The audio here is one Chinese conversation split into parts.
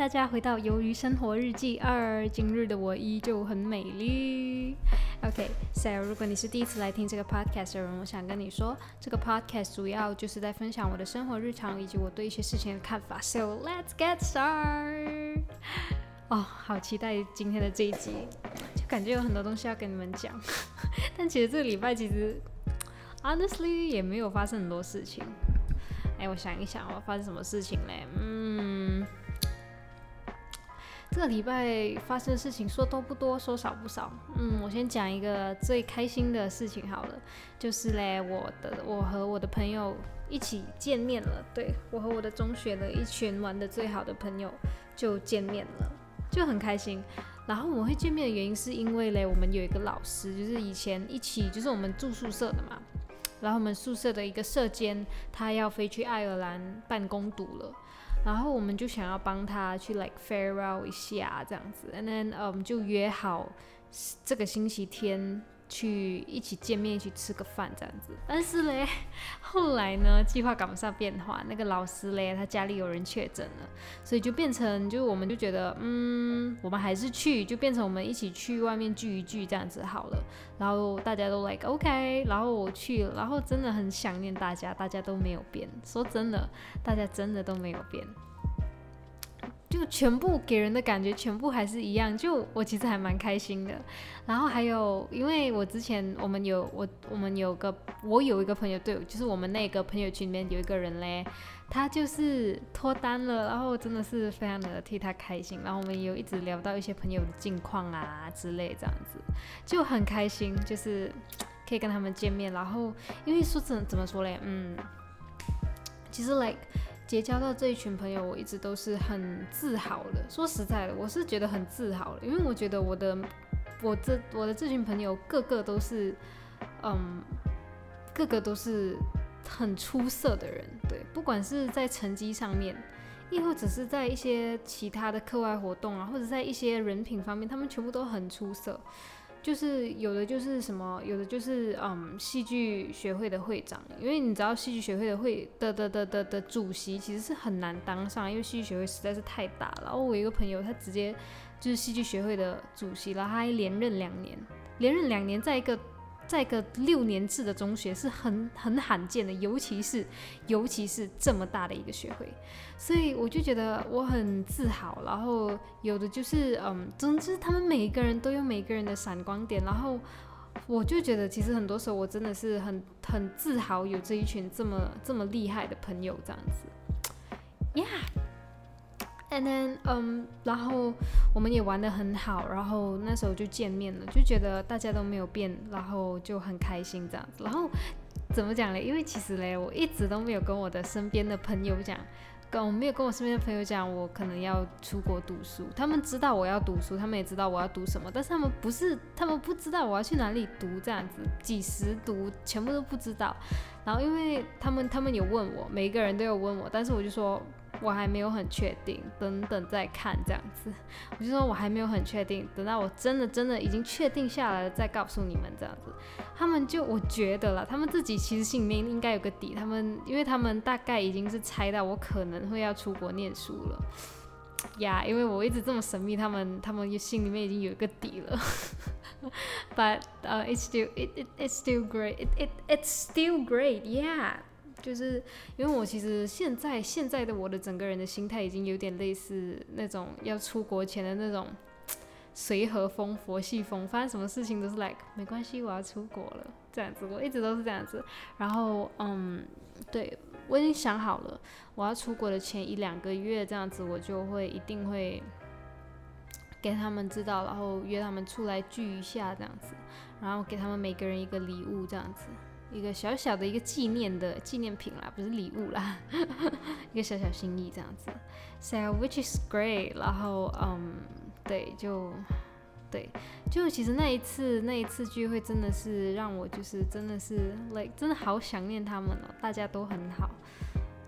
大家回到《鱿鱼生活日记二》，今日的我依旧很美丽。OK，Sara 如果你是第一次来听这个 Podcast 的人，我想跟你说，这个 Podcast 主要就是在分享我的生活日常以及我对一些事情的看法。So let's get start。哦，好期待今天的这一集，就感觉有很多东西要跟你们讲。但其实这个礼拜其实 honestly 也没有发生很多事情。哎，我想一想，我发生什么事情嘞？这个礼拜发生的事情说多不多，说少不少。嗯，我先讲一个最开心的事情好了，就是嘞，我的我和我的朋友一起见面了。对我和我的中学的一群玩的最好的朋友就见面了，就很开心。然后我们会见面的原因是因为嘞，我们有一个老师，就是以前一起，就是我们住宿舍的嘛。然后我们宿舍的一个舍监，他要飞去爱尔兰办公读了，然后我们就想要帮他去 like farewell 一下这样子，and then 呃我们就约好这个星期天。去一起见面，一起吃个饭这样子。但是嘞，后来呢，计划赶不上变化。那个老师嘞，他家里有人确诊了，所以就变成，就我们就觉得，嗯，我们还是去，就变成我们一起去外面聚一聚这样子好了。然后大家都 like OK，然后我去了，然后真的很想念大家，大家都没有变。说真的，大家真的都没有变。就全部给人的感觉全部还是一样，就我其实还蛮开心的。然后还有，因为我之前我们有我我们有个我有一个朋友，对，就是我们那个朋友群里面有一个人嘞，他就是脱单了，然后真的是非常的替他开心。然后我们有一直聊到一些朋友的近况啊之类这样子，就很开心，就是可以跟他们见面。然后因为说怎怎么说嘞，嗯，其实 like。结交到这一群朋友，我一直都是很自豪的。说实在的，我是觉得很自豪的，因为我觉得我的我这我的这群朋友个个都是，嗯，个个都是很出色的人。对，不管是在成绩上面，亦或者是在一些其他的课外活动啊，或者在一些人品方面，他们全部都很出色。就是有的就是什么，有的就是嗯，戏剧学会的会长，因为你知道戏剧学会的会的的的的的主席其实是很难当上，因为戏剧学会实在是太大了。然后我一个朋友他直接就是戏剧学会的主席了，他还连任两年，连任两年，在一个。在一个六年制的中学是很很罕见的，尤其是尤其是这么大的一个学会，所以我就觉得我很自豪。然后有的就是嗯，总之他们每一个人都有每个人的闪光点，然后我就觉得其实很多时候我真的是很很自豪有这一群这么这么厉害的朋友这样子，Yeah。And then，嗯，然后我们也玩的很好，然后那时候就见面了，就觉得大家都没有变，然后就很开心这样子。然后怎么讲嘞？因为其实嘞，我一直都没有跟我的身边的朋友讲，跟我没有跟我身边的朋友讲，我可能要出国读书。他们知道我要读书，他们也知道我要读什么，但是他们不是，他们不知道我要去哪里读这样子，几时读，全部都不知道。然后因为他们，他们有问我，每一个人都有问我，但是我就说。我还没有很确定，等等再看这样子。我就说我还没有很确定，等到我真的真的已经确定下来了再告诉你们这样子。他们就我觉得了，他们自己其实心里面应该有个底。他们因为他们大概已经是猜到我可能会要出国念书了 呀，因为我一直这么神秘，他们他们心里面已经有一个底了。But uh, it's still it it it's still great. It it it's still great. Yeah. 就是因为我其实现在现在的我的整个人的心态已经有点类似那种要出国前的那种随和风、佛系风，发生什么事情都是 like 没关系，我要出国了这样子，我一直都是这样子。然后嗯，对我已经想好了，我要出国的前一两个月这样子，我就会一定会给他们知道，然后约他们出来聚一下这样子，然后给他们每个人一个礼物这样子。一个小小的一个纪念的纪念品啦，不是礼物啦，一个小小心意这样子。So which is great。然后嗯，对，就对，就其实那一次那一次聚会真的是让我就是真的是 like 真的好想念他们哦，大家都很好，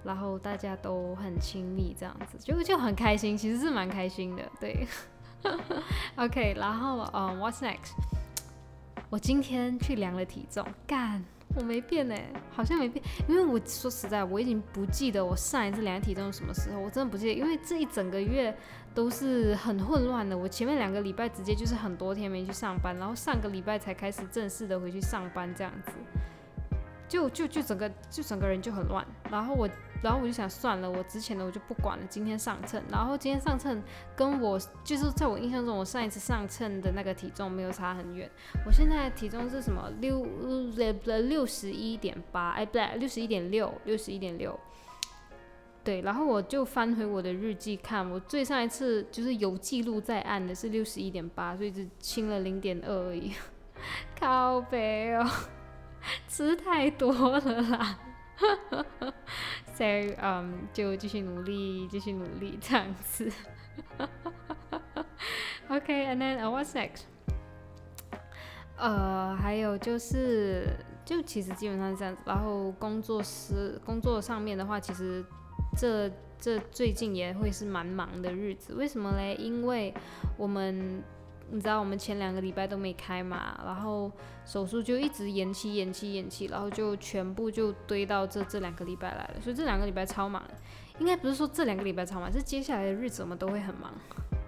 然后大家都很亲密这样子，就就很开心，其实是蛮开心的。对，OK，然后嗯，What's next？我今天去量了体重，干。我没变呢，好像没变，因为我说实在，我已经不记得我上一次量体重什么时候，我真的不记得，因为这一整个月都是很混乱的。我前面两个礼拜直接就是很多天没去上班，然后上个礼拜才开始正式的回去上班，这样子。就就就整个就整个人就很乱，然后我然后我就想算了，我之前的我就不管了，今天上秤，然后今天上秤跟我就是在我印象中我上一次上秤的那个体重没有差很远，我现在体重是什么？六呃六十一点八，哎不对六十一点六六十一点六，对，然后我就翻回我的日记看，我最上一次就是有记录在案的是六十一点八，所以只轻了零点二而已，靠背哦。吃太多了啦，所以嗯，就继续努力，继续努力这样子。OK，and then what's next？呃，还有就是，就其实基本上是这样子。然后工作是工作上面的话，其实这这最近也会是蛮忙的日子。为什么嘞？因为我们。你知道我们前两个礼拜都没开嘛，然后手术就一直延期、延期、延期，然后就全部就堆到这这两个礼拜来了，所以这两个礼拜超忙。应该不是说这两个礼拜超忙，是接下来的日子我们都会很忙。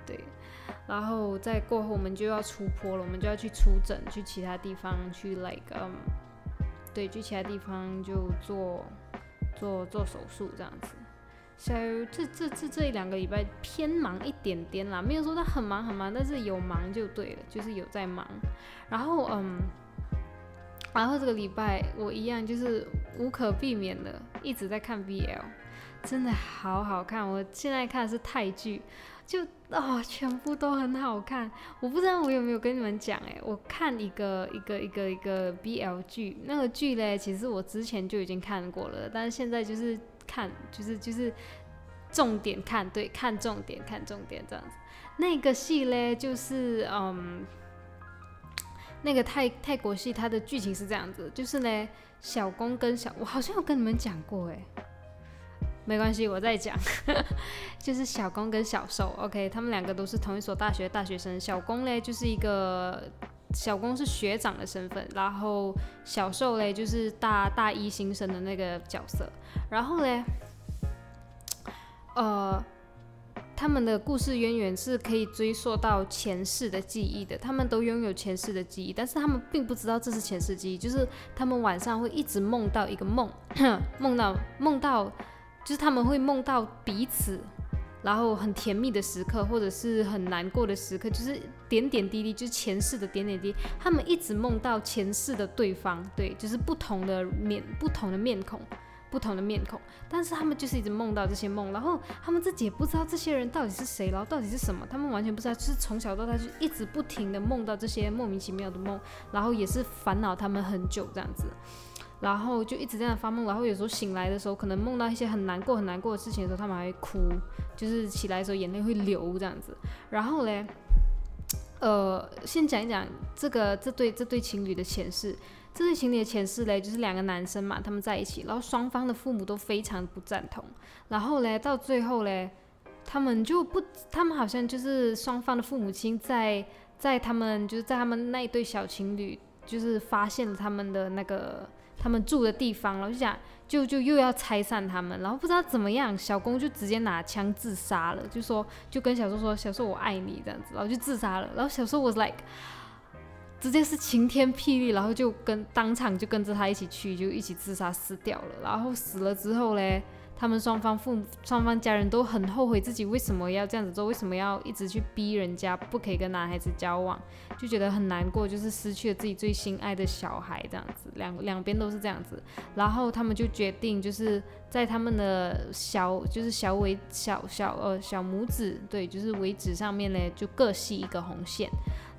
对，然后再过后我们就要出坡了，我们就要去出诊，去其他地方去 like，嗯，对，去其他地方就做做做手术这样子。小这这这这两个礼拜偏忙一点点啦，没有说他很忙很忙，但是有忙就对了，就是有在忙。然后嗯，然后这个礼拜我一样就是无可避免的一直在看 BL，真的好好看。我现在看的是泰剧，就啊全部都很好看。我不知道我有没有跟你们讲诶，我看一个一个一个一个 BL 剧，那个剧嘞其实我之前就已经看过了，但是现在就是。看，就是就是重点看，对，看重点，看重点这样子。那个戏嘞，就是嗯，那个泰泰国戏，它的剧情是这样子，就是呢，小公跟小，我好像有跟你们讲过哎，没关系，我再讲，就是小公跟小受，OK，他们两个都是同一所大学大学生，小公嘞就是一个。小公是学长的身份，然后小受嘞就是大大一新生的那个角色，然后嘞，呃，他们的故事渊源是可以追溯到前世的记忆的，他们都拥有前世的记忆，但是他们并不知道这是前世记忆，就是他们晚上会一直梦到一个梦，梦到梦到，就是他们会梦到彼此。然后很甜蜜的时刻，或者是很难过的时刻，就是点点滴滴，就是前世的点点滴滴。他们一直梦到前世的对方，对，就是不同的面，不同的面孔，不同的面孔。但是他们就是一直梦到这些梦，然后他们自己也不知道这些人到底是谁，然后到底是什么，他们完全不知道，就是从小到大就一直不停的梦到这些莫名其妙的梦，然后也是烦恼他们很久这样子。然后就一直这样发梦，然后有时候醒来的时候，可能梦到一些很难过、很难过的事情的时候，他们还会哭，就是起来的时候眼泪会流这样子。然后嘞，呃，先讲一讲这个这对这对情侣的前世。这对情侣的前世嘞，就是两个男生嘛，他们在一起，然后双方的父母都非常不赞同。然后嘞，到最后嘞，他们就不，他们好像就是双方的父母亲在在他们就是在他们那一对小情侣，就是发现了他们的那个。他们住的地方，然后就想就就又要拆散他们，然后不知道怎么样，小公就直接拿枪自杀了，就说就跟小受说，小受我爱你这样子，然后就自杀了，然后小受我 like，直接是晴天霹雳，然后就跟当场就跟着他一起去，就一起自杀死掉了，然后死了之后嘞。他们双方父母、双方家人都很后悔自己为什么要这样子做，为什么要一直去逼人家不可以跟男孩子交往，就觉得很难过，就是失去了自己最心爱的小孩这样子，两两边都是这样子。然后他们就决定，就是在他们的小，就是小尾小小呃小拇指，对，就是尾指上面嘞，就各系一个红线，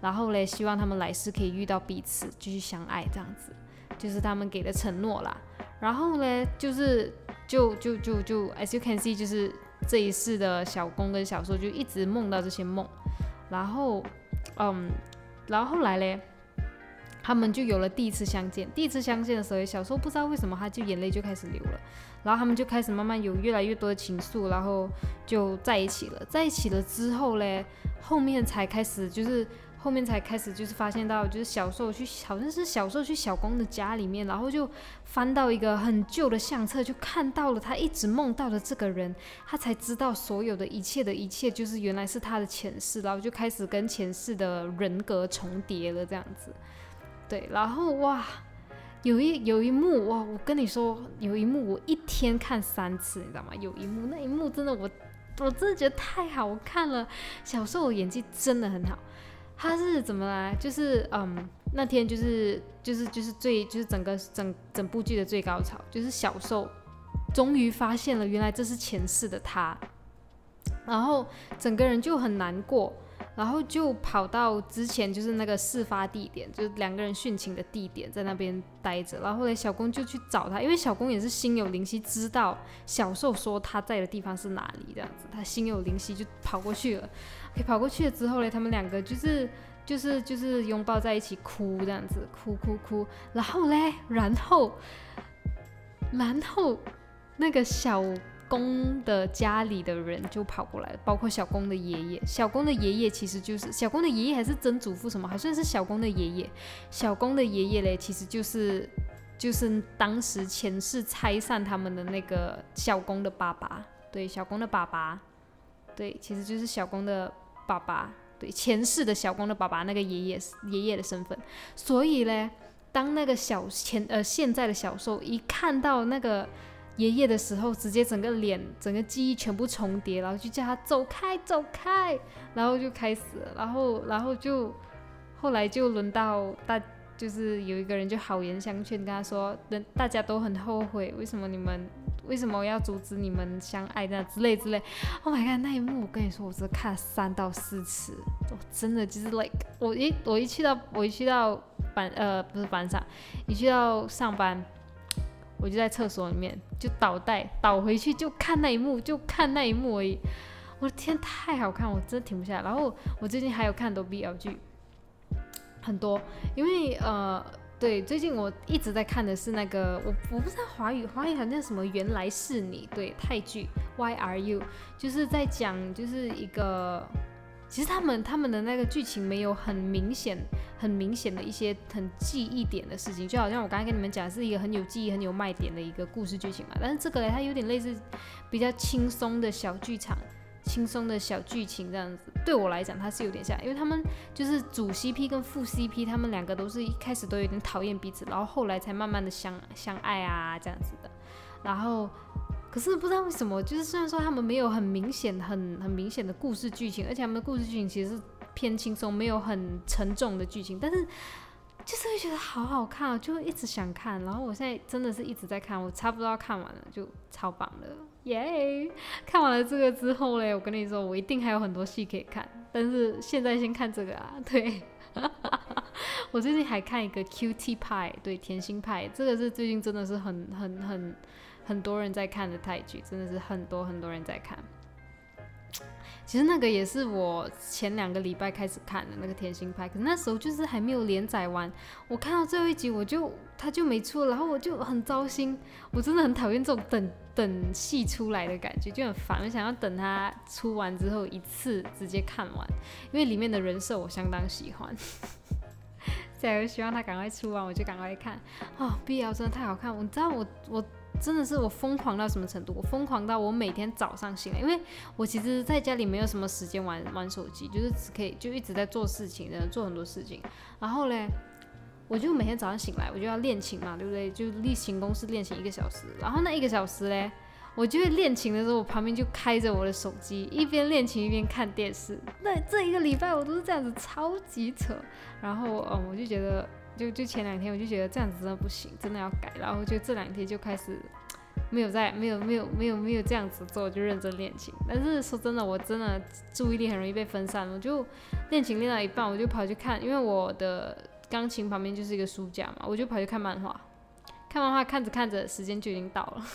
然后嘞，希望他们来世可以遇到彼此，继续相爱这样子，就是他们给的承诺啦。然后呢，就是。就就就就，as you can see，就是这一世的小公跟小受就一直梦到这些梦，然后，嗯，然后后来嘞，他们就有了第一次相见。第一次相见的时候，小受不知道为什么他就眼泪就开始流了，然后他们就开始慢慢有越来越多的情愫，然后就在一起了。在一起了之后嘞，后面才开始就是。后面才开始就是发现到，就是小时候去好像是小时候去小公的家里面，然后就翻到一个很旧的相册，就看到了他一直梦到的这个人，他才知道所有的一切的一切就是原来是他的前世，然后就开始跟前世的人格重叠了这样子。对，然后哇，有一有一幕哇，我跟你说，有一幕我一天看三次，你知道吗？有一幕那一幕真的我我真的觉得太好看了，小时候我演技真的很好。他是怎么来？就是嗯，那天就是就是就是最就是整个整整部剧的最高潮，就是小受终于发现了原来这是前世的他，然后整个人就很难过，然后就跑到之前就是那个事发地点，就是两个人殉情的地点，在那边待着。然后呢小公就去找他，因为小公也是心有灵犀，知道小受说他在的地方是哪里，这样子，他心有灵犀就跑过去了。跑过去了之后呢，他们两个就是就是就是拥抱在一起哭这样子，哭哭哭。然后嘞，然后然后那个小公的家里的人就跑过来，包括小公的爷爷。小公的爷爷其实就是小公的爷爷还是曾祖父什么？好像是小公的爷爷。小公的爷爷嘞，其实就是就是当时前世拆散他们的那个小公的爸爸。对，小公的爸爸，对，其实就是小公的。爸爸对前世的小公的爸爸那个爷爷爷爷的身份，所以呢，当那个小前呃现在的小受一看到那个爷爷的时候，直接整个脸整个记忆全部重叠，然后就叫他走开走开，然后就开始，然后然后就后来就轮到大就是有一个人就好言相劝跟他说，人大家都很后悔，为什么你们？为什么要阻止你们相爱的之类之类？Oh my god，那一幕我跟你说，我只看三到四次，我真的就是 like 我一我一去到我一去到班呃不是班上，一去到上班，我就在厕所里面就倒带倒回去就看那一幕就看那一幕而已。我的天，太好看，我真的停不下来。然后我最近还有看很多 BL 剧，很多，因为呃。对，最近我一直在看的是那个，我我不知道华语，华语好像什么原来是你，对，泰剧 Why Are You，就是在讲就是一个，其实他们他们的那个剧情没有很明显，很明显的一些很记忆点的事情，就好像我刚才跟你们讲是一个很有记忆、很有卖点的一个故事剧情嘛，但是这个嘞，它有点类似比较轻松的小剧场。轻松的小剧情这样子，对我来讲它是有点像，因为他们就是主 CP 跟副 CP，他们两个都是一开始都有点讨厌彼此，然后后来才慢慢的相相爱啊这样子的。然后，可是不知道为什么，就是虽然说他们没有很明显、很很明显的故事剧情，而且他们的故事剧情其实是偏轻松，没有很沉重的剧情，但是。就是会觉得好好看啊，就会一直想看。然后我现在真的是一直在看，我差不多要看完了，就超棒的，耶！看完了这个之后嘞，我跟你说，我一定还有很多戏可以看。但是现在先看这个啊，对。我最近还看一个 QT 派，对，甜心派，这个是最近真的是很很很很多人在看的泰剧，真的是很多很多人在看。其实那个也是我前两个礼拜开始看的那个甜心派，可是那时候就是还没有连载完。我看到最后一集，我就他就没出，然后我就很糟心。我真的很讨厌这种等等戏出来的感觉，就很烦。我想要等他出完之后一次直接看完，因为里面的人设我相当喜欢。所以希望他赶快出完，我就赶快看。哦，B L 真的太好看，我知道我我。真的是我疯狂到什么程度？我疯狂到我每天早上醒来，因为我其实在家里没有什么时间玩玩手机，就是只可以就一直在做事情，做很多事情。然后嘞，我就每天早上醒来，我就要练琴嘛，对不对？就例行公事练琴一个小时。然后那一个小时嘞，我就会练琴的时候，我旁边就开着我的手机，一边练琴一边看电视。那这一个礼拜我都是这样子，超级扯。然后嗯，我就觉得。就就前两天我就觉得这样子真的不行，真的要改，然后就这两天就开始没有在没有没有没有没有这样子做，就认真练琴。但是说真的，我真的注意力很容易被分散，我就练琴练到一半，我就跑去看，因为我的钢琴旁边就是一个书架嘛，我就跑去看漫画。看漫画看着看着，时间就已经到了，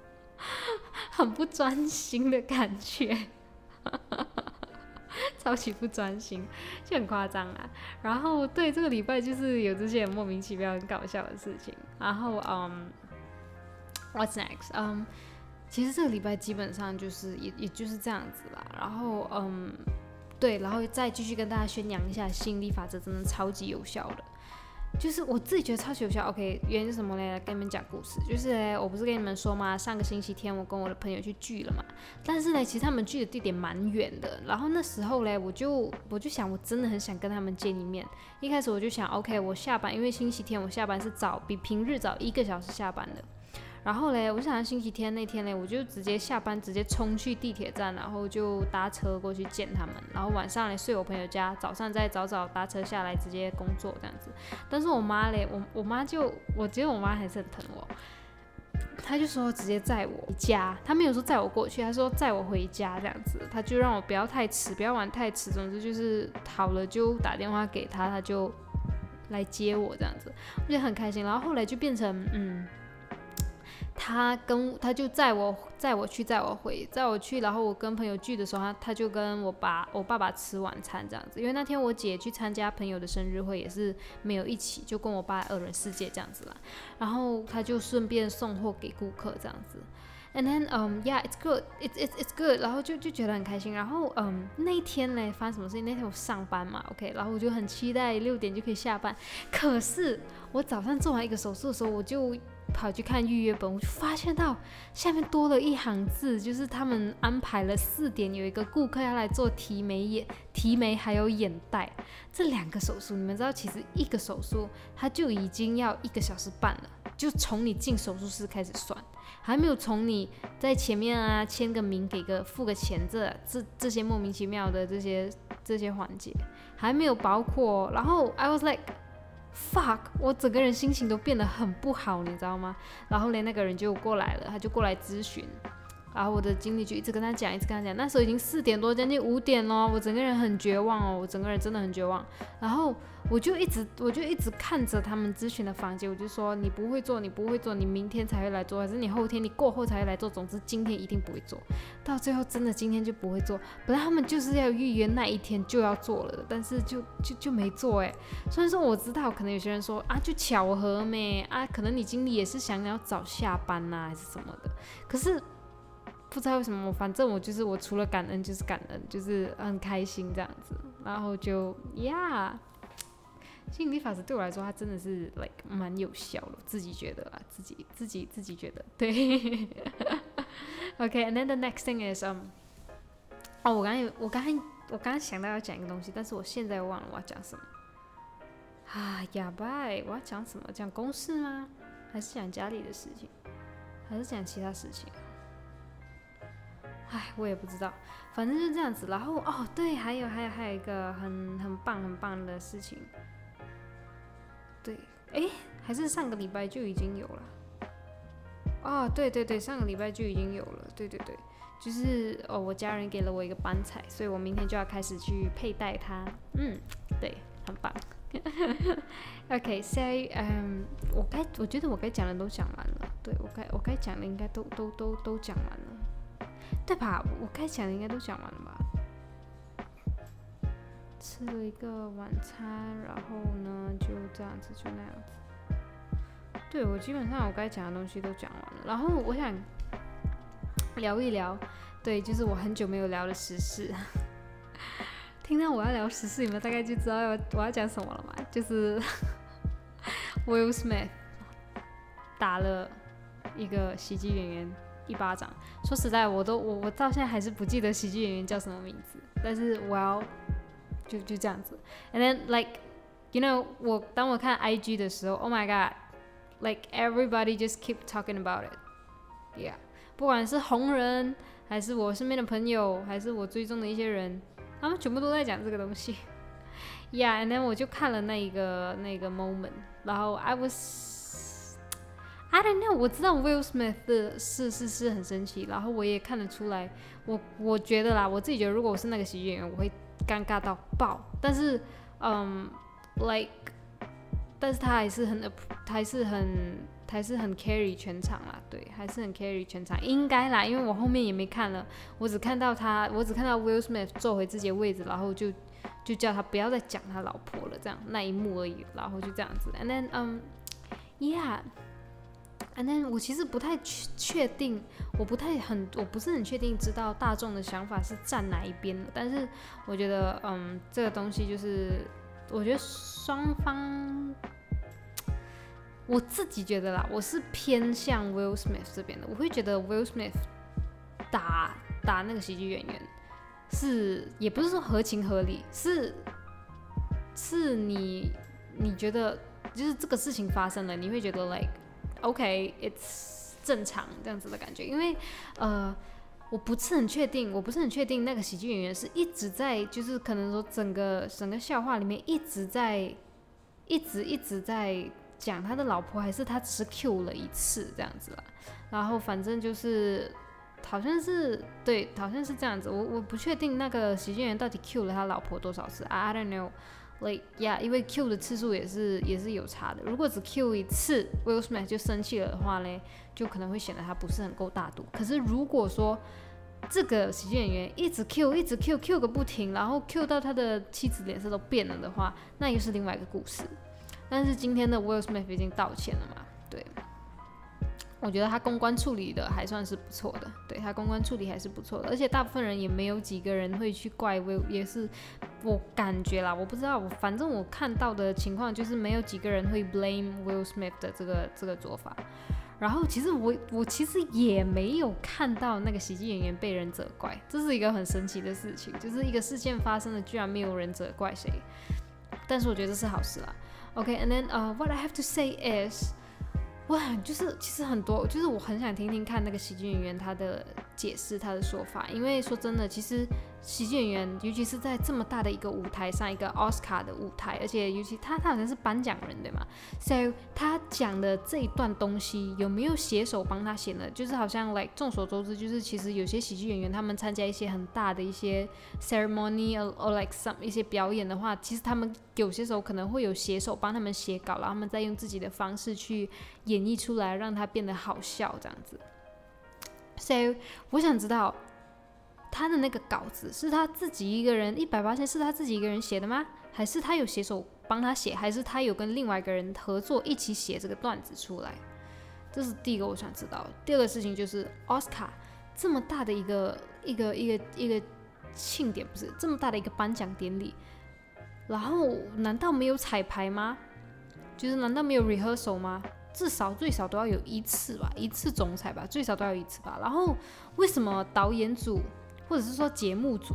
很不专心的感觉。超级不专心，就很夸张啊。然后对这个礼拜就是有这些莫名其妙、很搞笑的事情。然后嗯，What's next？嗯，其实这个礼拜基本上就是也也就是这样子啦。然后嗯，对，然后再继续跟大家宣扬一下心理法则真的超级有效的。就是我自己觉得超级有效。OK，原因是什么嘞？跟你们讲故事。就是我不是跟你们说吗？上个星期天我跟我的朋友去聚了嘛。但是呢，其实他们聚的地点蛮远的。然后那时候嘞，我就我就想，我真的很想跟他们见一面。一开始我就想，OK，我下班，因为星期天我下班是早，比平日早一个小时下班的。然后嘞，我想星期天那天嘞，我就直接下班，直接冲去地铁站，然后就搭车过去见他们。然后晚上嘞睡我朋友家，早上再早早搭车下来直接工作这样子。但是我妈嘞，我我妈就，我觉得我妈还是很疼我，她就说直接载我回家，她没有说载我过去，她说载我回家这样子，她就让我不要太迟，不要玩太迟，总之就是好了就打电话给她，她就来接我这样子，我觉得很开心。然后后来就变成嗯。他跟他就载我载我去载我回载我去，然后我跟朋友聚的时候，他他就跟我爸我爸爸吃晚餐这样子，因为那天我姐去参加朋友的生日会，也是没有一起，就跟我爸二人世界这样子啦。然后他就顺便送货给顾客这样子，and then um yeah it's good it's it's it's good，然后就就觉得很开心。然后嗯那一天呢发生什么事情？那天我上班嘛，OK，然后我就很期待六点就可以下班，可是我早上做完一个手术的时候，我就。跑去看预约本，我就发现到下面多了一行字，就是他们安排了四点有一个顾客要来做提眉眼、提眉还有眼袋这两个手术。你们知道，其实一个手术它就已经要一个小时半了，就从你进手术室开始算，还没有从你在前面啊签个名、给个付个钱这这这些莫名其妙的这些这些环节还没有包括。然后 I was like。fuck，我整个人心情都变得很不好，你知道吗？然后连那个人就过来了，他就过来咨询。然后我的经理就一直跟他讲，一直跟他讲。那时候已经四点多，将近五点了，我整个人很绝望哦，我整个人真的很绝望。然后我就一直，我就一直看着他们咨询的房间，我就说你不会做，你不会做，你明天才会来做，还是你后天，你过后才会来做。总之今天一定不会做到最后，真的今天就不会做。本来他们就是要预约那一天就要做了的，但是就就就没做哎。虽然说我知道，可能有些人说啊，就巧合没啊，可能你经理也是想要早下班呐，还是什么的，可是。不知道为什么，反正我就是我除了感恩就是感恩，就是很开心这样子，然后就呀，吸引力法则对我来说，它真的是 like 蛮有效的，自己觉得啊，自己自己自己觉得对。OK，and then the next thing is um，哦，我刚才我刚才我刚刚想到要讲一个东西，但是我现在忘了我要讲什么。啊，哑巴，我要讲什么？讲公事吗？还是讲家里的事情？还是讲其他事情？哎，我也不知道，反正就这样子。然后哦，对，还有还有还有一个很很棒很棒的事情，对，哎，还是上个礼拜就已经有了。哦，对对对，上个礼拜就已经有了。对对对，就是哦，我家人给了我一个斑彩，所以我明天就要开始去佩戴它。嗯，对，很棒。OK，so，嗯，我该我觉得我该讲的都讲完了。对我该我该讲的应该都都都都讲完了。对吧？我该讲的应该都讲完了吧？吃了一个晚餐，然后呢，就这样子，就那样子。对我基本上我该讲的东西都讲完了，然后我想聊一聊，对，就是我很久没有聊的时事。听到我要聊时事，你们大概就知道要我要讲什么了嘛？就是 Will Smith 打了一个喜剧演员。一巴掌，说实在，我都我我到现在还是不记得喜剧演员叫什么名字，但是我要就就这样子。And then like you know，我当我看 IG 的时候，Oh my God，like everybody just keep talking about it，yeah，不管是红人还是我身边的朋友，还是我追踪的一些人，他们全部都在讲这个东西。Yeah，and then 我就看了那一个那个 moment，然后 I was I don't know，我知道 Will Smith 的是是是很神奇，然后我也看得出来，我我觉得啦，我自己觉得如果我是那个喜剧演员，我会尴尬到爆。但是，嗯，like，但是他还是很，还是很，还是很 carry 全场啦，对，还是很 carry 全场，应该啦，因为我后面也没看了，我只看到他，我只看到 Will Smith 坐回自己的位置，然后就就叫他不要再讲他老婆了，这样那一幕而已，然后就这样子，and then，嗯，yeah。啊，那我其实不太确确定，我不太很，我不是很确定知道大众的想法是站哪一边的。但是我觉得，嗯，这个东西就是，我觉得双方，我自己觉得啦，我是偏向 Will Smith 这边的。我会觉得 Will Smith 打打那个喜剧演员是，也不是说合情合理，是是你你觉得就是这个事情发生了，你会觉得 like。OK，it's 正常这样子的感觉，因为呃，我不是很确定，我不是很确定那个喜剧演员是一直在，就是可能说整个整个笑话里面一直在，一直一直在讲他的老婆，还是他只是 Q 了一次这样子啦。然后反正就是好像是对，好像是这样子，我我不确定那个喜剧演员到底 Q 了他老婆多少次，I don't know。Like yeah，因为 Q 的次数也是也是有差的。如果只 Q 一次，Will Smith 就生气了的话呢，就可能会显得他不是很够大度。可是如果说这个喜剧演员一直 Q，一直 Q，Q 个不停，然后 Q 到他的妻子脸色都变了的话，那又是另外一个故事。但是今天的 Will Smith 已经道歉了嘛？对。我觉得他公关处理的还算是不错的，对他公关处理还是不错的，而且大部分人也没有几个人会去怪 Will，也是我感觉啦，我不知道，我反正我看到的情况就是没有几个人会 blame Will Smith 的这个这个做法。然后其实我我其实也没有看到那个喜剧演员被人责怪，这是一个很神奇的事情，就是一个事件发生了，居然没有人责怪谁。但是我觉得这是好事啦。OK，and then uh what I have to say is. 哇，就是其实很多，就是我很想听听看那个喜剧演员他的解释，他的说法。因为说真的，其实喜剧演员，尤其是在这么大的一个舞台上，一个奥斯卡的舞台，而且尤其他他好像是颁奖人对吗？So 他讲的这一段东西有没有写手帮他写呢？就是好像 like 众所周知，就是其实有些喜剧演员他们参加一些很大的一些 ceremony or like some 一些表演的话，其实他们有些时候可能会有写手帮他们写稿，然后他们再用自己的方式去。演绎出来，让他变得好笑，这样子。所以我想知道他的那个稿子是他自己一个人一百八千是他自己一个人写的吗？还是他有写手帮他写？还是他有跟另外一个人合作一起写这个段子出来？这是第一个我想知道。第二个事情就是奥斯卡这么大的一个一个一个一个庆典，不是这么大的一个颁奖典礼，然后难道没有彩排吗？就是难道没有 rehearsal 吗？至少最少都要有一次吧，一次总裁吧，最少都要一次吧。然后为什么导演组或者是说节目组，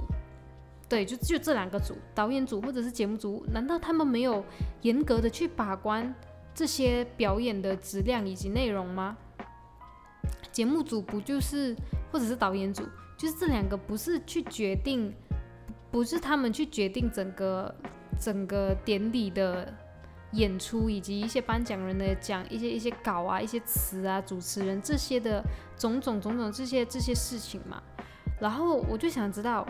对，就就这两个组，导演组或者是节目组，难道他们没有严格的去把关这些表演的质量以及内容吗？节目组不就是或者是导演组，就是这两个不是去决定，不是他们去决定整个整个典礼的。演出以及一些颁奖人的讲一些一些稿啊、一些词啊、主持人这些的种种种种这些这些事情嘛。然后我就想知道，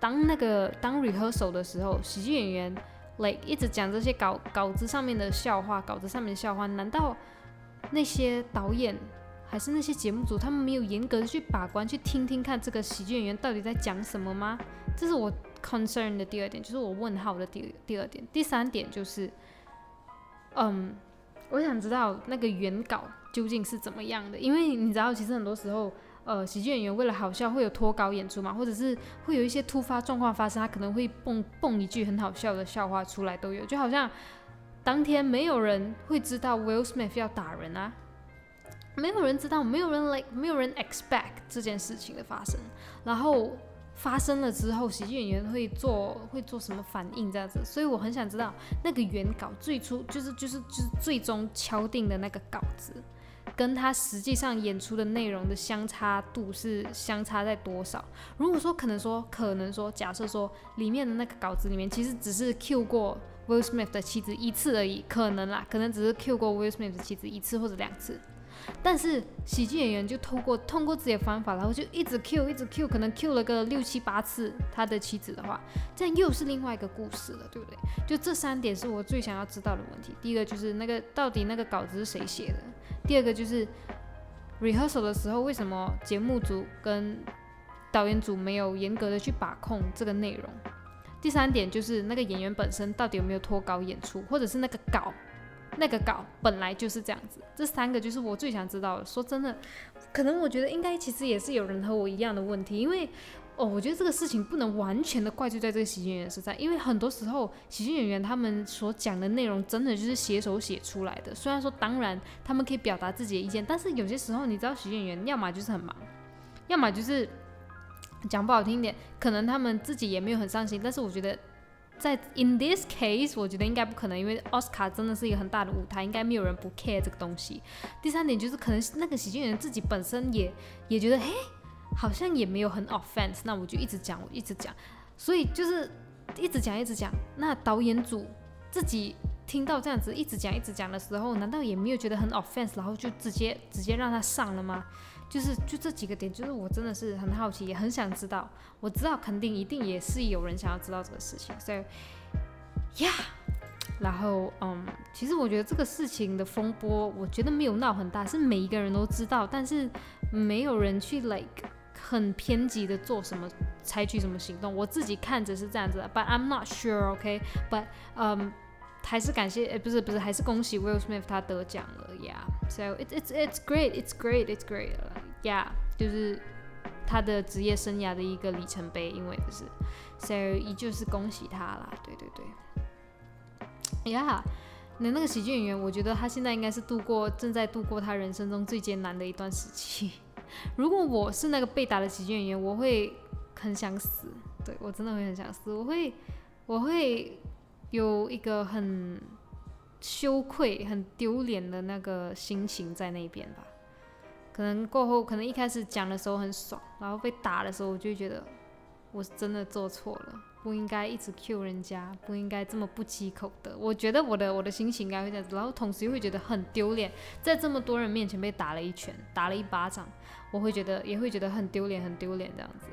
当那个当 rehearsal 的时候，喜剧演员 like 一直讲这些稿稿子上面的笑话，稿子上面的笑话，难道那些导演还是那些节目组他们没有严格的去把关，去听听看这个喜剧演员到底在讲什么吗？这是我 concern 的第二点，就是我问号的第第二点。第三点就是。嗯，我想知道那个原稿究竟是怎么样的，因为你知道，其实很多时候，呃，喜剧演员为了好笑会有脱稿演出嘛，或者是会有一些突发状况发生，他可能会蹦蹦一句很好笑的笑话出来都有，就好像当天没有人会知道 Will Smith 要打人啊，没有人知道，没有人 like，没有人 expect 这件事情的发生，然后。发生了之后，喜剧演员会做会做什么反应这样子？所以我很想知道那个原稿最初就是就是就是最终敲定的那个稿子，跟他实际上演出的内容的相差度是相差在多少？如果说可能说可能说假设说里面的那个稿子里面其实只是 Q 过 Will Smith 的妻子一次而已，可能啦，可能只是 Q 过 Will Smith 的妻子一次或者两次。但是喜剧演员就通过通过自己的方法，然后就一直 Q 一直 Q，可能 Q 了个六七八次他的妻子的话，这样又是另外一个故事了，对不对？就这三点是我最想要知道的问题。第一个就是那个到底那个稿子是谁写的？第二个就是 rehearsal 的时候为什么节目组跟导演组没有严格的去把控这个内容？第三点就是那个演员本身到底有没有脱稿演出，或者是那个稿那个稿本来就是这样子。这三个就是我最想知道的。说真的，可能我觉得应该其实也是有人和我一样的问题，因为。哦，我觉得这个事情不能完全的怪罪在这个喜剧演员身上，因为很多时候喜剧演员他们所讲的内容真的就是写手写出来的。虽然说当然他们可以表达自己的意见，但是有些时候你知道喜剧演员要么就是很忙，要么就是讲不好听一点，可能他们自己也没有很上心。但是我觉得在 in this case，我觉得应该不可能，因为奥斯卡真的是一个很大的舞台，应该没有人不 care 这个东西。第三点就是可能那个喜剧演员自己本身也也觉得，嘿。好像也没有很 offense，那我就一直讲，我一直讲，所以就是一直讲，一直讲。那导演组自己听到这样子一直讲，一直讲的时候，难道也没有觉得很 offense，然后就直接直接让他上了吗？就是就这几个点，就是我真的是很好奇，也很想知道。我知道肯定一定也是有人想要知道这个事情，所以呀，然后嗯，其实我觉得这个事情的风波，我觉得没有闹很大，是每一个人都知道，但是没有人去 like。很偏激的做什么，采取什么行动，我自己看着是这样子的，But I'm not sure，OK？But，嗯，还是感谢，不是不是，还是恭喜 Will Smith 他得奖了，Yeah，So it's it's it's great，it's great，it's great 呀，yeah, 就是他的职业生涯的一个里程碑，因为就是，So 依旧是恭喜他啦，对对对，Yeah，那那个喜剧演员，我觉得他现在应该是度过正在度过他人生中最艰难的一段时期。如果我是那个被打的喜剧演员，我会很想死。对我真的会很想死，我会，我会有一个很羞愧、很丢脸的那个心情在那边吧。可能过后，可能一开始讲的时候很爽，然后被打的时候，我就觉得我是真的做错了。不应该一直 Q 人家，不应该这么不忌口的。我觉得我的我的心情应该会这样子，然后同时又会觉得很丢脸，在这么多人面前被打了一拳，打了一巴掌，我会觉得也会觉得很丢脸，很丢脸这样子。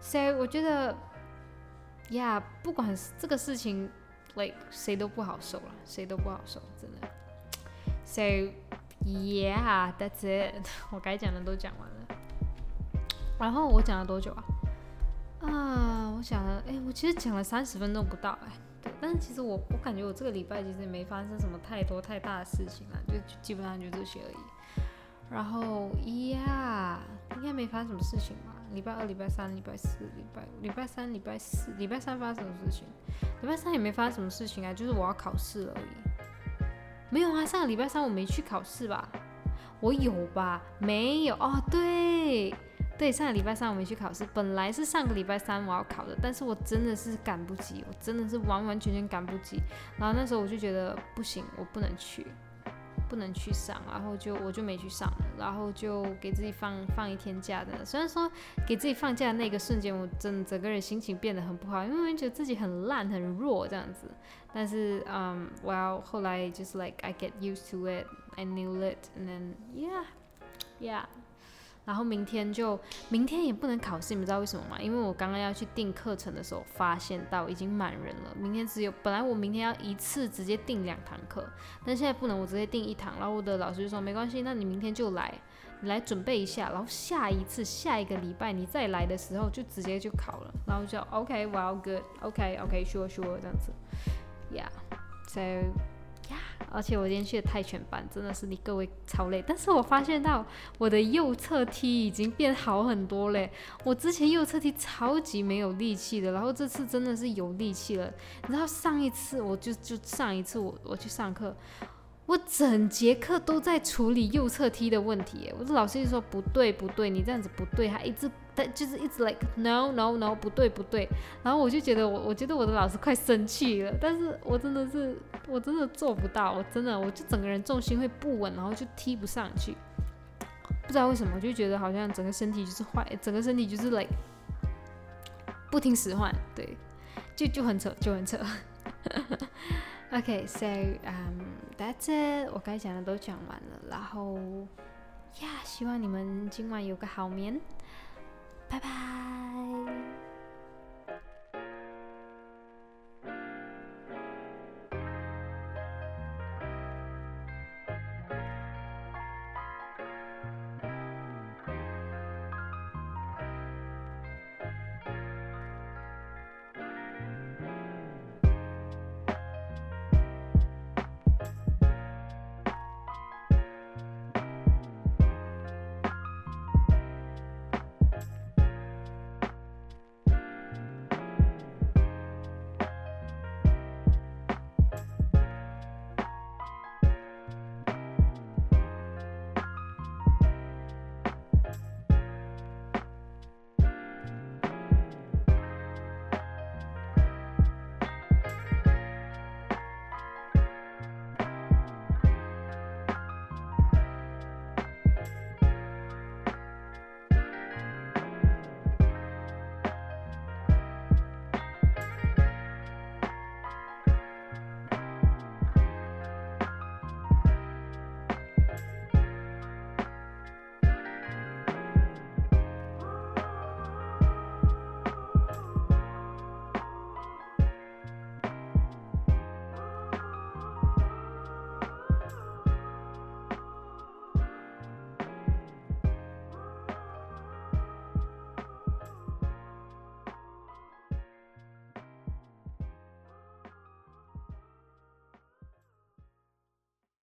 所以我觉得，呀，不管这个事情，like 谁都不好受了，谁都不好受，真的。So Yeah, that's it。我该讲的都讲完了。然后我讲了多久啊？啊，我想了，哎，我其实讲了三十分钟不到，哎，对，但是其实我我感觉我这个礼拜其实也没发生什么太多太大的事情啊，就基本上就这些而已。然后呀，应该没发生什么事情吧？礼拜二、礼拜三、礼拜四、礼拜礼拜三、礼拜四、礼拜三发生什么事情？礼拜三也没发生什么事情啊，就是我要考试而已。没有啊，上个礼拜三我没去考试吧？我有吧？没有哦，对。对，上个礼拜三我没去考试，本来是上个礼拜三我要考的，但是我真的是赶不及，我真的是完完全全赶不及。然后那时候我就觉得不行，我不能去，不能去上，然后就我就没去上了，然后就给自己放放一天假的。虽然说给自己放假的那个瞬间，我真整个人心情变得很不好，因为觉得自己很烂很弱这样子。但是嗯，，Well，后来就是 like I get used to it，I knew it，and then yeah，yeah。然后明天就明天也不能考试，你们知道为什么吗？因为我刚刚要去订课程的时候，发现到已经满人了。明天只有本来我明天要一次直接订两堂课，但现在不能，我直接订一堂。然后我的老师就说没关系，那你明天就来，你来准备一下，然后下一次下一个礼拜你再来的时候就直接就考了。然后就 OK，well good，OK，OK，sure，sure 这样子，Yeah，so。而且我今天去的泰拳班真的是你各位超累，但是我发现到我的右侧踢已经变好很多嘞。我之前右侧踢超级没有力气的，然后这次真的是有力气了。你知道上一次我就就上一次我我去上课。我整节课都在处理右侧踢的问题，我的老师就说不对不对，你这样子不对，他一直但就是一直 like no no no 不对不对，然后我就觉得我我觉得我的老师快生气了，但是我真的是我真的做不到，我真的我就整个人重心会不稳，然后就踢不上去，不知道为什么，就觉得好像整个身体就是坏，整个身体就是 like 不听使唤，对，就就很扯就很扯。OK，so um that's it，我该讲的都讲完了，然后呀，希望你们今晚有个好眠，拜拜。